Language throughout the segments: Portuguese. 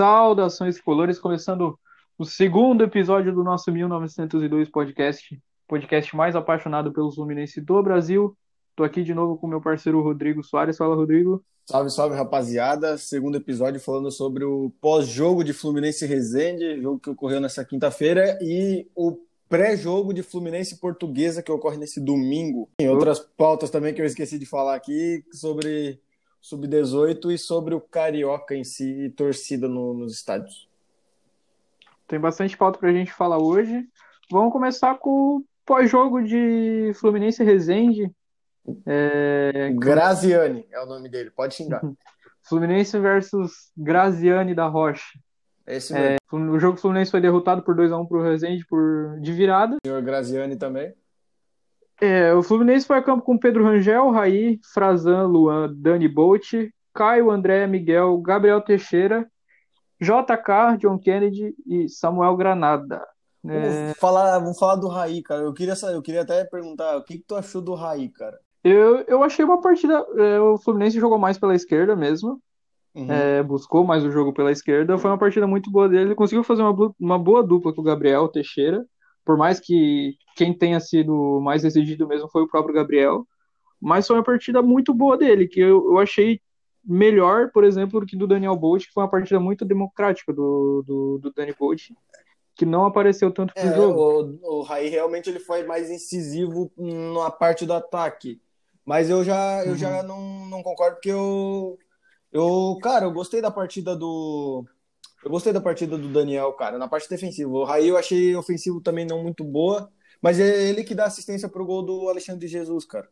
Saudações colores, começando o segundo episódio do nosso 1902 podcast, podcast mais apaixonado pelo Fluminense do Brasil. Tô aqui de novo com meu parceiro Rodrigo Soares. Fala, Rodrigo. Salve, salve, rapaziada. Segundo episódio falando sobre o pós-jogo de Fluminense Resende, jogo que ocorreu nessa quinta-feira, e o pré-jogo de Fluminense Portuguesa que ocorre nesse domingo. Tem outras pautas também que eu esqueci de falar aqui sobre sub-18 e sobre o Carioca em si e torcida no, nos estádios. Tem bastante pauta pra gente falar hoje. Vamos começar com o pós-jogo de Fluminense Resende. É... Graziani é o nome dele, pode xingar. Fluminense versus Graziani da Rocha. É esse mesmo. É, o jogo do Fluminense foi derrotado por 2x1 pro Resende por, de virada. O senhor Graziani também. É, o Fluminense foi a campo com Pedro Rangel, Raí, Frazan, Luan, Dani Bolt, Caio, André, Miguel, Gabriel Teixeira, JK, John Kennedy e Samuel Granada. É... Vamos, falar, vamos falar do Raí, cara. Eu queria, eu queria até perguntar o que, que tu achou do Raí, cara? Eu, eu achei uma partida. É, o Fluminense jogou mais pela esquerda mesmo. Uhum. É, buscou mais o jogo pela esquerda. Foi uma partida muito boa dele. Ele conseguiu fazer uma, uma boa dupla com o Gabriel Teixeira. Por mais que quem tenha sido mais decidido mesmo foi o próprio Gabriel. Mas foi uma partida muito boa dele, que eu, eu achei melhor, por exemplo, do que do Daniel Bolt, que foi uma partida muito democrática do, do, do Dani Bolt, que não apareceu tanto no é, jogo. O, o Raí realmente ele foi mais incisivo na parte do ataque. Mas eu já, eu uhum. já não, não concordo, porque eu, eu, cara, eu gostei da partida do. Eu gostei da partida do Daniel, cara, na parte defensiva. O Raí eu achei ofensivo também não muito boa, mas é ele que dá assistência pro gol do Alexandre de Jesus, cara.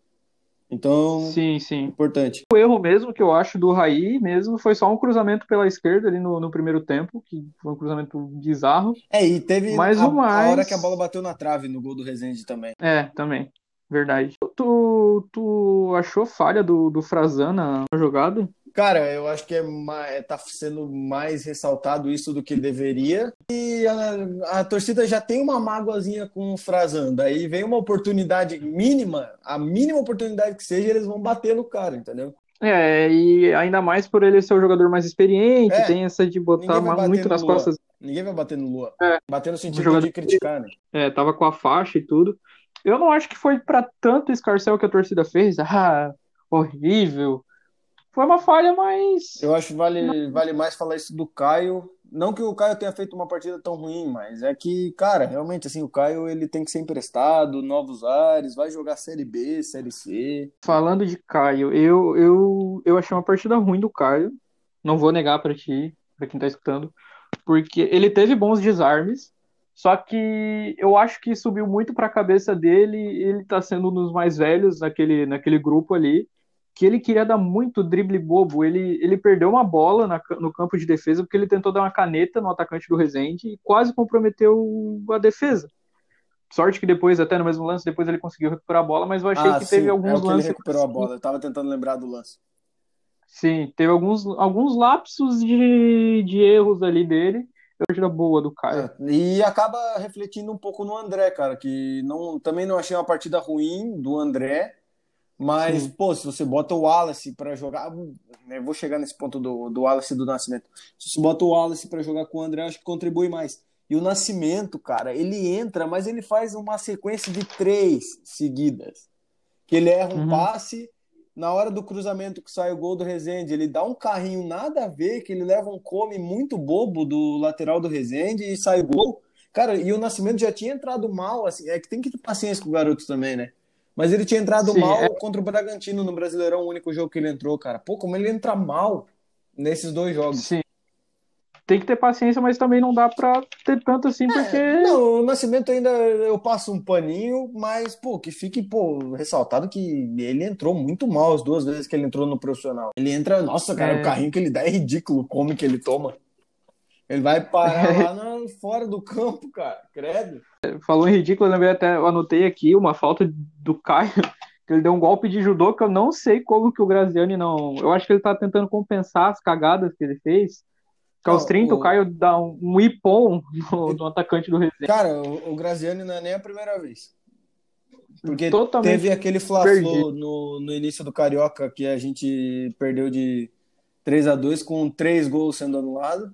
Então, sim, sim. importante. O erro mesmo que eu acho do Raí mesmo foi só um cruzamento pela esquerda ali no, no primeiro tempo, que foi um cruzamento bizarro. É, e teve mais a, mais... a hora que a bola bateu na trave no gol do Rezende também. É, também. Verdade. Tu, tu achou falha do, do Frazan na jogada? Cara, eu acho que é mais, tá sendo mais ressaltado isso do que deveria. E a, a torcida já tem uma mágoazinha com o Frazan. Daí vem uma oportunidade mínima, a mínima oportunidade que seja, eles vão bater no cara, entendeu? É, e ainda mais por ele ser o jogador mais experiente, é, tem essa de botar muito nas Lua. costas. Ninguém vai bater no Lua. É, bater no sentido jogador... de criticar, né? É, tava com a faixa e tudo. Eu não acho que foi para tanto escarcel que a torcida fez. Ah, horrível foi uma falha, mas. Eu acho que vale, vale mais falar isso do Caio. Não que o Caio tenha feito uma partida tão ruim, mas é que, cara, realmente, assim, o Caio ele tem que ser emprestado, novos ares, vai jogar Série B, Série C. Falando de Caio, eu, eu, eu achei uma partida ruim do Caio. Não vou negar para ti, para quem tá escutando, porque ele teve bons desarmes, só que eu acho que subiu muito para a cabeça dele, ele tá sendo um dos mais velhos naquele, naquele grupo ali que ele queria dar muito drible bobo. Ele, ele perdeu uma bola na, no campo de defesa porque ele tentou dar uma caneta no atacante do Rezende e quase comprometeu a defesa. Sorte que depois, até no mesmo lance, depois ele conseguiu recuperar a bola, mas eu achei ah, que sim, teve alguns é lances. Ele recuperou a bola, eu tava tentando lembrar do lance. Sim, teve alguns, alguns lapsos de, de erros ali dele. Partida boa do Caio. É, e acaba refletindo um pouco no André, cara, que não, também não achei uma partida ruim do André, mas, Sim. pô, se você bota o Wallace para jogar. Eu vou chegar nesse ponto do, do Wallace do Nascimento. Se você bota o Wallace para jogar com o André, acho que contribui mais. E o Nascimento, cara, ele entra, mas ele faz uma sequência de três seguidas. Que ele erra um uhum. passe, na hora do cruzamento que sai o gol do Rezende, ele dá um carrinho nada a ver, que ele leva um come muito bobo do lateral do Rezende e sai o gol. Cara, e o Nascimento já tinha entrado mal, assim, é que tem que ter paciência com o garoto também, né? Mas ele tinha entrado Sim, mal é... contra o Bragantino no Brasileirão, o único jogo que ele entrou, cara. Pô, como ele entra mal nesses dois jogos. Sim. Tem que ter paciência, mas também não dá pra ter tanto assim, é, porque. Não, o Nascimento ainda eu passo um paninho, mas, pô, que fique, pô, ressaltado que ele entrou muito mal as duas vezes que ele entrou no profissional. Ele entra, nossa, cara, é... o carrinho que ele dá é ridículo, como que ele toma. Ele vai parar lá no, fora do campo, cara. Credo. Falou em ridículo, eu lembrei até, eu anotei aqui uma falta do Caio, que ele deu um golpe de judô que eu não sei como que o Graziani não. Eu acho que ele tá tentando compensar as cagadas que ele fez. Que aos 30 o... o Caio dá um, um ipom no, no, atacante do Resende. Cara, o, o Graziani não é nem a primeira vez. Porque Totalmente teve aquele fla no, no início do Carioca que a gente perdeu de 3 a 2 com três gols sendo anulados.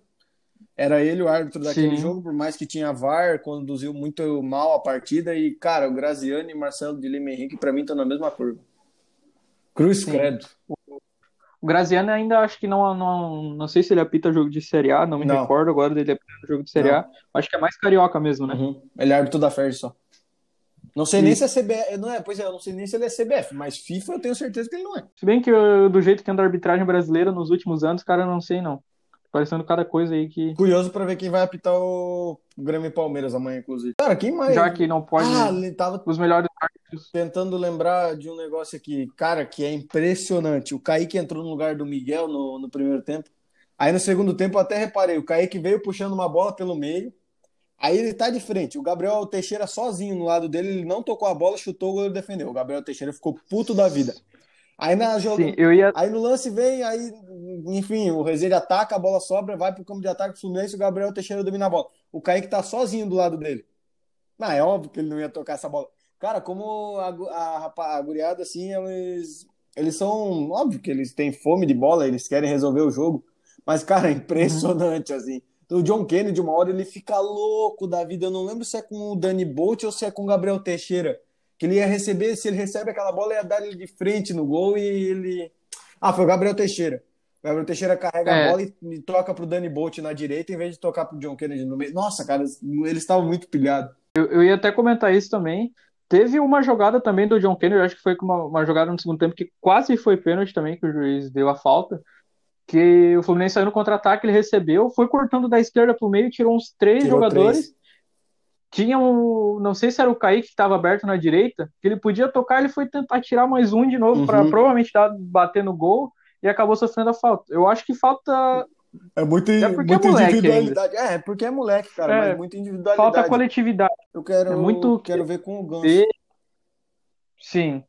Era ele o árbitro daquele Sim. jogo, por mais que tinha VAR, conduziu muito mal a partida. E, cara, o Graziani e Marcelo de Lima Henrique, pra mim, estão na mesma curva. Cruz Sim. credo. O Graziano ainda acho que não, não, não sei se ele apita jogo de Série A, não me Não. recordo agora dele apitando jogo de Série A. Acho que é mais carioca mesmo, né? Uhum. Ele é árbitro da Ferdi só. Não sei nem Isso. se é CBF. Não é, pois é, eu não sei nem se ele é CBF, mas FIFA eu tenho certeza que ele não é. Se bem que eu, do jeito que anda a arbitragem brasileira nos últimos anos, cara, eu não sei não. Parecendo cada coisa aí que. Curioso pra ver quem vai apitar o Grêmio e Palmeiras amanhã, inclusive. Cara, quem mais? Já que não pode. Ah, ele tava Os melhores árbitros. tentando lembrar de um negócio aqui, cara, que é impressionante. O Kaique entrou no lugar do Miguel no, no primeiro tempo. Aí no segundo tempo eu até reparei, o Kaique veio puxando uma bola pelo meio. Aí ele tá de frente. O Gabriel Teixeira sozinho no lado dele, ele não tocou a bola, chutou, o goleiro defendeu. O Gabriel Teixeira ficou puto da vida. Aí na jogo, Sim, eu ia. Aí no lance vem, aí, enfim, o Rezende ataca, a bola sobra, vai pro campo de ataque do Fluminense, o Gabriel Teixeira domina a bola. O Kaique tá sozinho do lado dele. Não, é óbvio que ele não ia tocar essa bola. Cara, como a, a, rapa- a guriada, assim, eles, eles são. Óbvio que eles têm fome de bola, eles querem resolver o jogo. Mas, cara, é impressionante, assim. O John Kennedy, uma hora, ele fica louco da vida. Eu não lembro se é com o Dani Bolt ou se é com o Gabriel Teixeira. Que ele ia receber, se ele recebe aquela bola, ia dar ele de frente no gol e ele. Ah, foi o Gabriel Teixeira. O Gabriel Teixeira carrega É. a bola e, e toca pro Dani Bolt na direita em vez de tocar pro John Kennedy no meio. Nossa, cara, eles estavam muito pilhados. Eu, eu ia até comentar isso também. Teve uma jogada também do John Kennedy, acho que foi uma, uma jogada no segundo tempo que quase foi pênalti também, que o juiz deu a falta. Que o Fluminense saiu no contra-ataque, ele recebeu, foi cortando da esquerda pro meio, tirou uns três Tirou jogadores. três. Tinha um, não sei se era o Kaique que estava aberto na direita, que ele podia tocar, ele foi tentar tirar mais um de novo para Uhum. provavelmente dar, bater no gol e acabou sofrendo a falta. Eu acho que falta É muito, É porque muita é individualidade. É, é porque é moleque, cara, É, mas muita individualidade. falta coletividade. Eu quero, é muito- quero ver com o Ganso. E- Sim.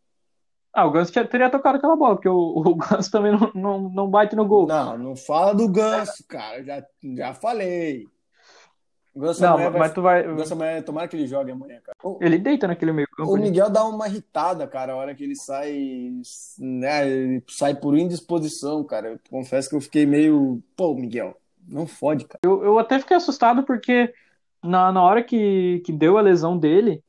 Ah, o Ganso teria tocado aquela bola, porque o, o Ganso também não, não, não bate no gol. Não, não fala do Ganso, cara. Já, já falei. Ganso Não, amanhã vai- mas tu vai. Ganso amanhã, tomara que ele jogue amanhã, cara. O, Ele deita naquele meio campo. o. Miguel dá uma irritada, cara, a hora que ele sai, né, ele sai por indisposição, cara. Eu confesso que eu fiquei meio, pô, Miguel, não fode, cara. Eu, eu até fiquei assustado porque na, na hora que, que deu a lesão dele,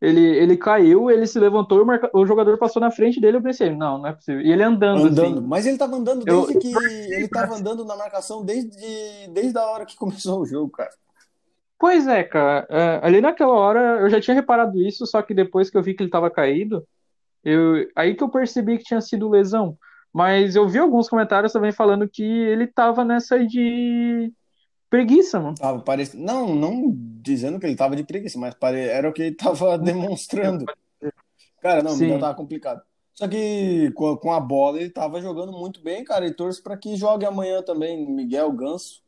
ele, ele caiu, ele se levantou e o, marca- o jogador passou na frente dele. Eu pensei, não, não é possível. E ele andando, Andando, assim. mas ele tava andando Eu- desde que ele tava andando na marcação desde, desde a hora que começou o jogo, cara. Pois é, cara. É, ali naquela hora eu já tinha reparado isso, só que depois que eu vi que ele tava caído, eu, aí que eu percebi que tinha sido lesão. Mas eu vi alguns comentários também falando que ele tava nessa de preguiça, mano. Tava. Não, não dizendo que ele tava de preguiça, mas pare... era o que ele tava demonstrando. Cara, não, o Sim. Miguel tava complicado. Só que com com a bola ele tava jogando muito bem, cara, e torço pra que jogue amanhã também, Miguel Ganso.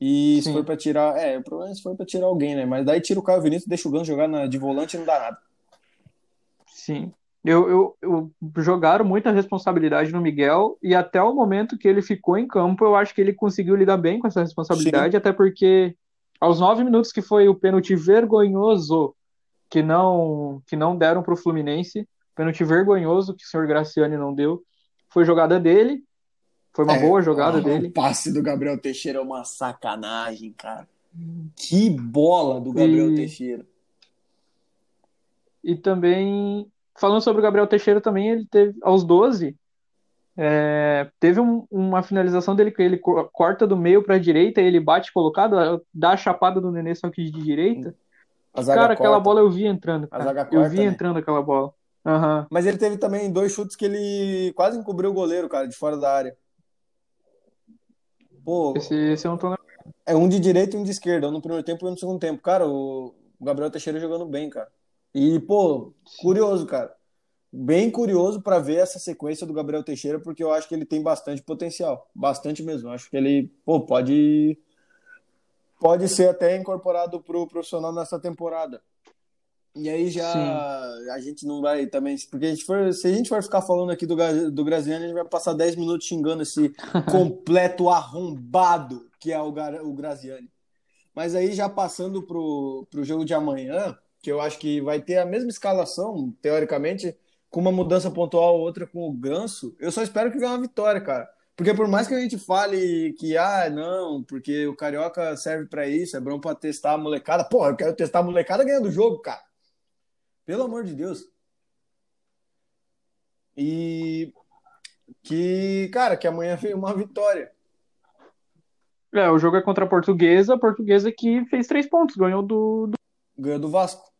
E se Sim. for pra tirar. É, o problema é se for pra tirar alguém, né? Mas daí tira o Caio Vinícius, deixa o Ganso jogar na- de volante e não dá nada. Sim. Eu, eu, eu jogaram muita responsabilidade no Miguel e até o momento que ele ficou em campo, eu acho que ele conseguiu lidar bem com essa responsabilidade, até porque aos nove minutos que foi o pênalti vergonhoso que não que não deram para o Fluminense, pênalti vergonhoso que o senhor Graciani não deu, foi jogada dele, foi uma É, boa jogada o dele. passe do Gabriel Teixeira é uma sacanagem, cara. Que bola do Gabriel E- Teixeira. E também, falando sobre o Gabriel Teixeira também, ele teve, aos 12, é, teve um- uma finalização dele que ele co- corta do meio para a direita e ele bate colocado, dá a chapada do Nenê, só que de direita. Cara, aquela corta. bola eu vi entrando, A cara. zaga Eu corta, vi né? entrando aquela bola. Aham. Mas ele teve também dois chutes que ele quase encobriu o goleiro, cara, de fora da área. Pô, Esse, esse eu não tô lembrando. é um de direita e um de esquerda, um no primeiro tempo e um no segundo tempo. Cara, o Gabriel Teixeira jogando bem, cara. E, pô, curioso, cara. Bem curioso pra ver essa sequência do Gabriel Teixeira, porque eu acho que ele tem bastante potencial. Bastante mesmo. Eu acho que ele, pô, pode pode ser até incorporado pro profissional nessa temporada. E aí já Sim. a gente não vai também, porque a gente for, se a gente for ficar falando aqui do, do Graziani, a gente vai passar 10 minutos xingando esse completo arrombado que é o, o Graziani. Mas aí já passando pro, pro jogo de amanhã, que eu acho que vai ter a mesma escalação, teoricamente, com uma mudança pontual ou outra com o Ganso, eu só espero que venha uma vitória, cara. Porque por mais que a gente fale que, ah, não, porque o Carioca serve para isso, é bom para testar a molecada. Porra, eu quero testar a molecada ganhando o jogo, cara. Pelo amor de Deus. E que, cara, que amanhã veio uma vitória. É, o jogo é contra a Portuguesa, a Portuguesa que fez três pontos, ganhou do. do... Ganhou do Vasco.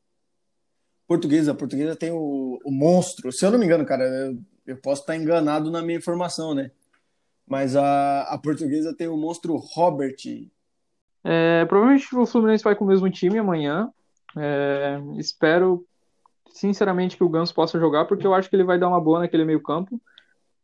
Portuguesa, a Portuguesa tem o, o monstro. Se eu não me engano, cara, eu, eu posso estar enganado na minha informação, né? Mas a, a Portuguesa tem o monstro Robert. É, provavelmente o Fluminense vai com o mesmo time amanhã. É, espero, sinceramente, que o Ganso possa jogar, porque eu acho que ele vai dar uma boa naquele meio-campo.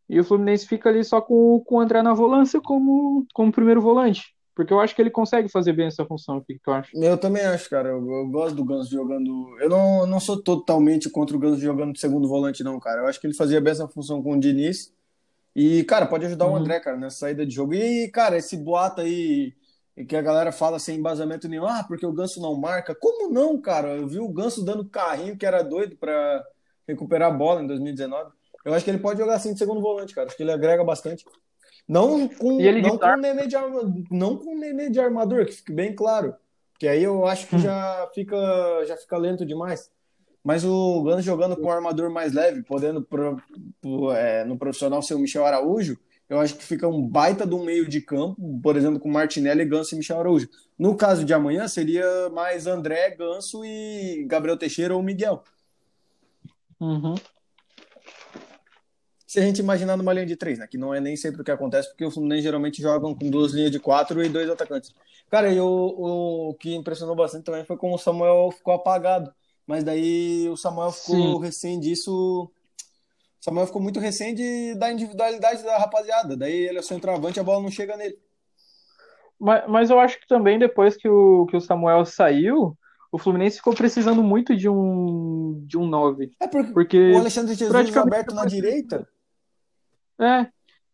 E o Fluminense fica ali só com, com o André na volância como, como primeiro volante. Porque eu acho que ele consegue fazer bem essa função. O que, que tu acha? Eu também acho, cara. Eu, eu gosto do Ganso jogando. Eu não, não sou totalmente contra o Ganso jogando de segundo volante, não, cara. Eu acho que ele fazia bem essa função com o Diniz. E, cara, pode ajudar uhum. o André, cara, nessa saída de jogo. E, cara, esse boato aí que a galera fala sem embasamento nenhum, ah, porque o Ganso não marca. Como não, cara? Eu vi o Ganso dando carrinho que era doido para recuperar a bola em 2019. Eu acho que ele pode jogar assim de segundo volante, cara. Acho que ele agrega bastante. Não com, não com, nenê de armador, não com nenê de armador, que fique bem claro. Porque aí eu acho que hum. já fica, já fica lento demais. Mas o Gans jogando com um armador mais leve, podendo pro, pro, é, no profissional ser o Michel Araújo, eu acho que fica um baita do meio de campo, por exemplo, com Martinelli, Ganso e Michel Araújo. No caso de amanhã, seria mais André, Ganso e Gabriel Teixeira ou Miguel. Uhum. Se a gente imaginar numa linha de três, né? Que não é nem sempre o que acontece, porque o Fluminense geralmente jogam com duas linhas de quatro e dois atacantes. Cara, e o, o que impressionou bastante também foi como o Samuel ficou apagado. Mas daí o Samuel ficou Sim. recém disso. Samuel ficou muito recém de, da individualidade da rapaziada. Daí ele é centroavante a bola não chega nele. Mas, mas eu acho que também depois que o, que o Samuel saiu, o Fluminense ficou precisando muito de um de um 9. É porque, porque o Alexandre Jesus aberto na direita. É.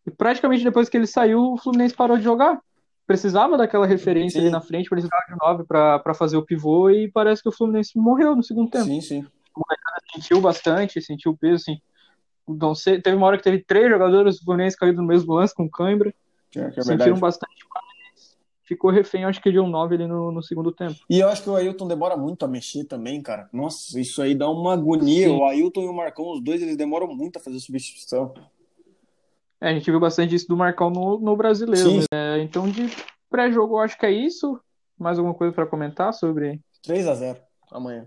E praticamente depois que ele saiu, o Fluminense parou de jogar precisava daquela referência sim. ali na frente, precisava de nove para fazer o pivô e parece que o Fluminense morreu no segundo tempo. Sim, sim. O sentiu bastante, sentiu o peso, assim. Não sei, teve uma hora que teve três jogadores do Fluminense caídos no mesmo lance com cãibra. É, é sentiram verdade. bastante, ficou refém, acho que de um 9 ali no, no, segundo tempo. E eu acho que o Ailton demora muito a mexer também, cara. Nossa, isso aí dá uma agonia. Sim. O Ailton e o Marcão, os dois, eles demoram muito a fazer substituição. É, a gente viu bastante isso do Marcão no, no brasileiro. Né? É, então, de pré-jogo, eu acho que é isso. Mais alguma coisa para comentar sobre? 3 a 0 amanhã.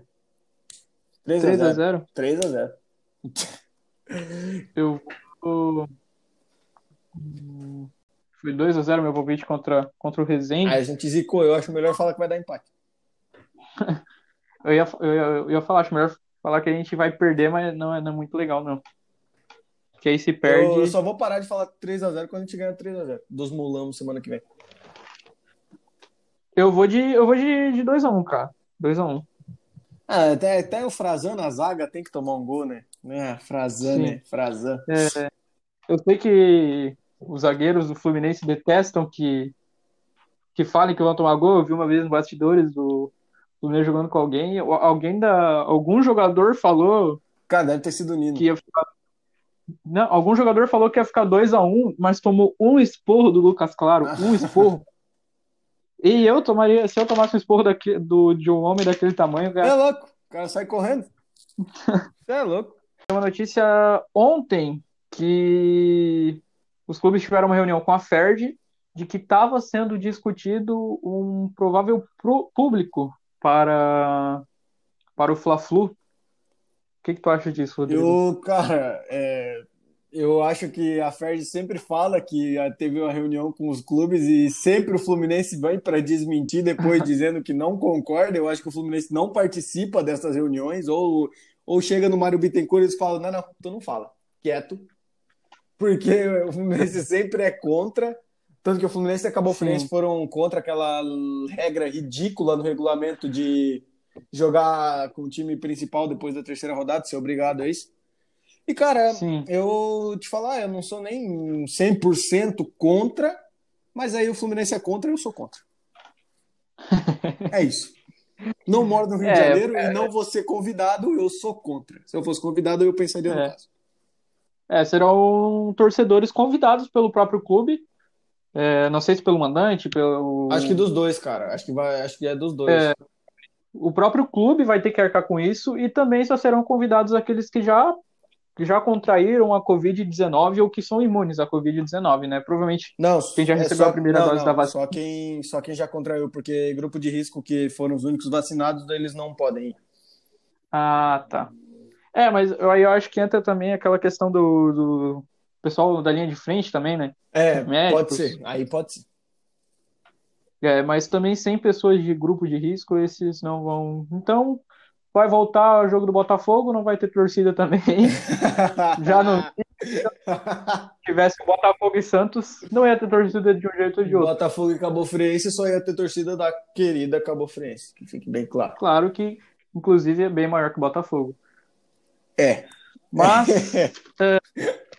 3 a 0 3 a 0 Eu vou. Foi 2 a 0 meu palpite contra, contra o Rezende. Aí a gente zicou, eu acho melhor falar que vai dar empate. eu, ia, eu, ia, eu ia falar, acho melhor falar que a gente vai perder, mas não é, não é muito legal, não. Que aí se perde. Eu, só vou parar de falar 3x0 quando a gente ganhar 3x0. Dos mulamos semana que vem. Eu vou de, eu vou de, de 2x1, um, cara. 2x1. Um. Ah, até, até o Frazan na zaga tem que tomar um gol, né? É, Frazan, Sim. né? Frazan. É, eu sei que os zagueiros do Fluminense detestam que, que falem que vão tomar gol. Eu vi uma vez no bastidores do Fluminense jogando com alguém. Alguém da. Algum jogador falou. Cara, deve ter sido o Nino. Que ia ficar não, algum jogador falou que ia ficar 2 a 1 um, mas tomou um esporro do Lucas Claro, um esporro. e eu tomaria, se eu tomasse um esporro daqui, do, de um homem daquele tamanho, cara. É louco, o cara sai correndo. Você é louco. Uma notícia ontem que os clubes tiveram uma reunião com a Ferd de que estava sendo discutido um provável público para, para o Fla-Flu o que, que tu acha disso, Rodrigo? Eu, cara, é, eu acho que a Ferdi sempre fala que teve uma reunião com os clubes e sempre o Fluminense vai para desmentir depois dizendo que não concorda. Eu acho que o Fluminense não participa dessas reuniões ou, ou chega no Mário Bittencourt e eles falam: não, não, tu não fala, quieto. Porque o Fluminense sempre é contra. Tanto que o Fluminense acabou o Fluminense foram contra aquela regra ridícula no regulamento de jogar com o time principal depois da terceira rodada, ser obrigado a isso. E, cara, Sim. eu te falar, eu não sou nem 100% contra, mas aí o Fluminense é contra e eu sou contra. é isso. Não moro no Rio é, de Janeiro é, e não vou ser convidado, eu sou contra. Se eu fosse convidado, eu pensaria no é. caso. É, serão torcedores convidados pelo próprio clube. É, não sei se pelo mandante, pelo. Acho que dos dois, cara. Acho que vai, acho que é dos dois. É, o próprio clube vai ter que arcar com isso e também só serão convidados aqueles que já que já contraíram a Covid-19 ou que são imunes à Covid-19, né? Provavelmente não, quem já é recebeu só, a primeira não, dose não, da vacina. Só quem, só quem já contraiu, porque grupo de risco que foram os únicos vacinados, eles não podem ir. Ah, tá. É, mas aí eu acho que entra também aquela questão do, do pessoal da linha de frente também, né? É, pode ser. Aí pode ser. É, mas também sem pessoas de grupo de risco, esses não vão. Então, vai voltar o jogo do Botafogo, não vai ter torcida também. Já não se tivesse Botafogo e Santos, não ia ter torcida de um jeito ou de outro. Botafogo e Cabo Friense só ia ter torcida da querida Cabo Friense, que fique bem claro. Claro que, inclusive, é bem maior que o Botafogo. É. Mas. é...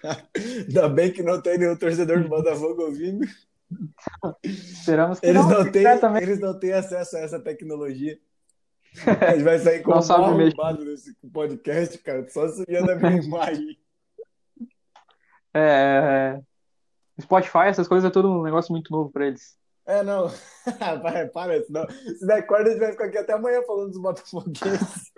Ainda bem que não tem nenhum torcedor do Botafogo ouvindo. Esperamos que eles não, não têm, Eles não têm acesso a essa tecnologia. A gente vai sair com Não um arrombado nesse podcast, cara. Só subindo a minha imagem. É, Spotify, essas coisas é tudo um negócio muito novo pra eles. É, não. para, para, senão, se der corda, a gente vai ficar aqui até amanhã falando dos botafoguenses.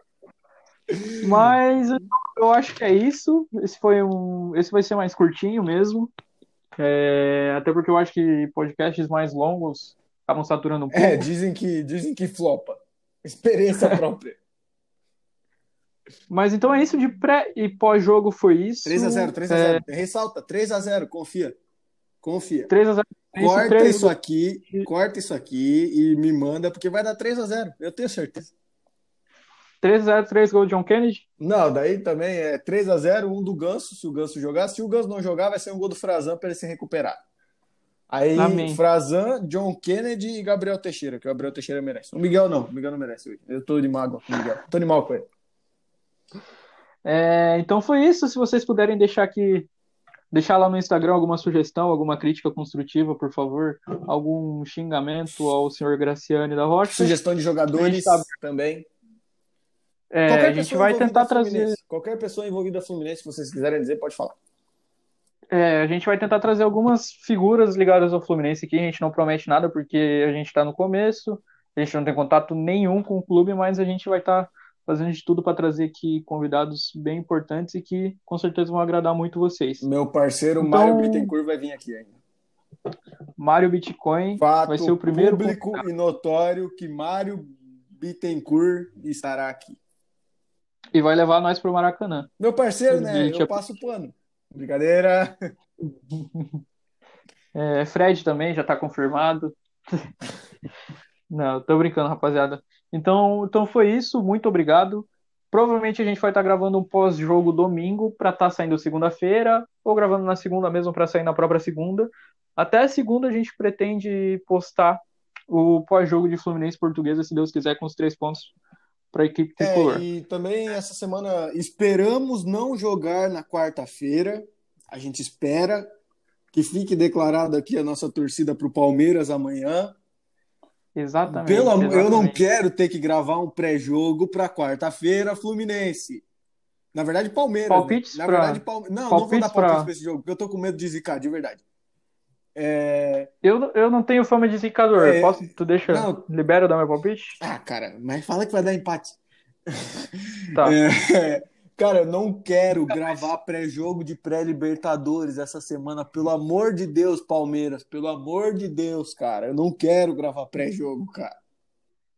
Mas eu acho que é isso. Esse foi um. Esse vai ser mais curtinho mesmo. É, Até porque eu acho que podcasts mais longos acabam saturando um pouco. É, dizem que, dizem que flopa. Experiência própria. Mas então é isso de pré e pós-jogo foi isso. 3x0, 3x0. Ressalta, 3x0, confia. Confia. 3x0. Corta três- isso aqui, corta isso aqui e me manda, porque vai dar 3x0. Eu tenho certeza. 3x0, 3 gols de John Kennedy. Não, daí também é 3x0, um do Ganso, se o Ganso jogar. Se o Ganso não jogar, vai ser um gol do Frazan para ele se recuperar. Aí, Amém. Frazan, John Kennedy e Gabriel Teixeira, que o Gabriel Teixeira merece. O Miguel não, o Miguel não merece hoje. Eu tô de mágoa com o Miguel. Tô de mal com ele. É, então foi isso. Se vocês puderem deixar aqui, deixar lá no Instagram alguma sugestão, alguma crítica construtiva, por favor, algum xingamento ao senhor Graciane da Rocha. Sugestão de jogadores tá- também. É, a gente vai tentar Fluminense. trazer. Qualquer pessoa envolvida Fluminense, se vocês quiserem dizer, pode falar. É, a gente vai tentar trazer algumas figuras ligadas ao Fluminense aqui. A gente não promete nada porque a gente está no começo, a gente não tem contato nenhum com o clube, mas a gente vai estar fazendo de tudo para trazer aqui convidados bem importantes e que com certeza vão agradar muito vocês. Meu parceiro Então- Mário Bittencourt vai vir aqui ainda. Mário Bitcoin Fato vai ser o primeiro público e notório que Mário Bittencourt estará aqui. e vai levar nós para o Maracanã. Meu parceiro, né? Eu passo o pano. Brincadeira. É, Fred também já está confirmado. Não, tô brincando, rapaziada. Então, então foi isso. Muito obrigado. Provavelmente a gente vai estar gravando um pós-jogo domingo para estar saindo segunda-feira, ou gravando na segunda mesmo para sair na própria segunda. Até a segunda a gente pretende postar o pós-jogo de Fluminense Portuguesa, se Deus quiser, com os três pontos para a equipe tricolor. É, e também essa semana esperamos não jogar na quarta-feira. A gente espera que fique declarado aqui a nossa torcida para o Palmeiras amanhã. Exatamente. Pelo amor, eu não exatamente. quero ter que gravar um pré-jogo para quarta-feira, Fluminense. Na verdade, Palmeiras. né? Palpites Na pra- verdade, Palme... não, não vou palpites dar palpite para esse jogo, porque eu tô com medo de zicar, de verdade. É... Eu, eu não tenho fama de zicador. É, Posso, tu deixa, não. libera eu dar meu palpite? Ah, cara, mas fala que vai dar empate. Tá. É, cara, eu não quero gravar pré-jogo de pré-Libertadores essa semana. Pelo amor de Deus, Palmeiras. Pelo amor de Deus, cara. Eu não quero gravar pré-jogo, cara.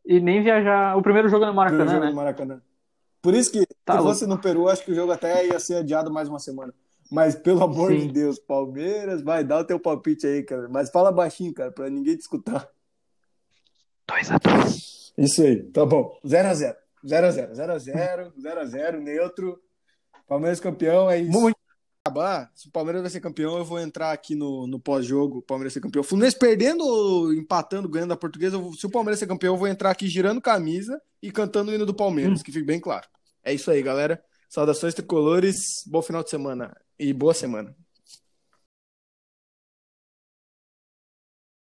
E nem viajar. O primeiro jogo é no Maracanã, jogo né? no Maracanã. Por isso que, Tá se louco. fosse no Peru, acho que o jogo até ia ser adiado mais uma semana. Mas, pelo amor Sim. de Deus, Palmeiras, vai dar o teu palpite aí, cara. Mas fala baixinho, cara, pra ninguém te escutar. 2x2. Isso aí, tá bom. 0x0. 0x0. 0x0, 0x0, neutro. Palmeiras campeão, é isso. Muito. acabar, se o Palmeiras vai ser campeão, eu vou entrar aqui no, no pós-jogo, o Palmeiras ser campeão. O Fluminense perdendo ou empatando, ganhando a portuguesa, vou- se o Palmeiras ser campeão, eu vou entrar aqui girando camisa e cantando o hino do Palmeiras, que fique bem claro. É isso aí, galera. Saudações tricolores, bom final de semana e boa semana.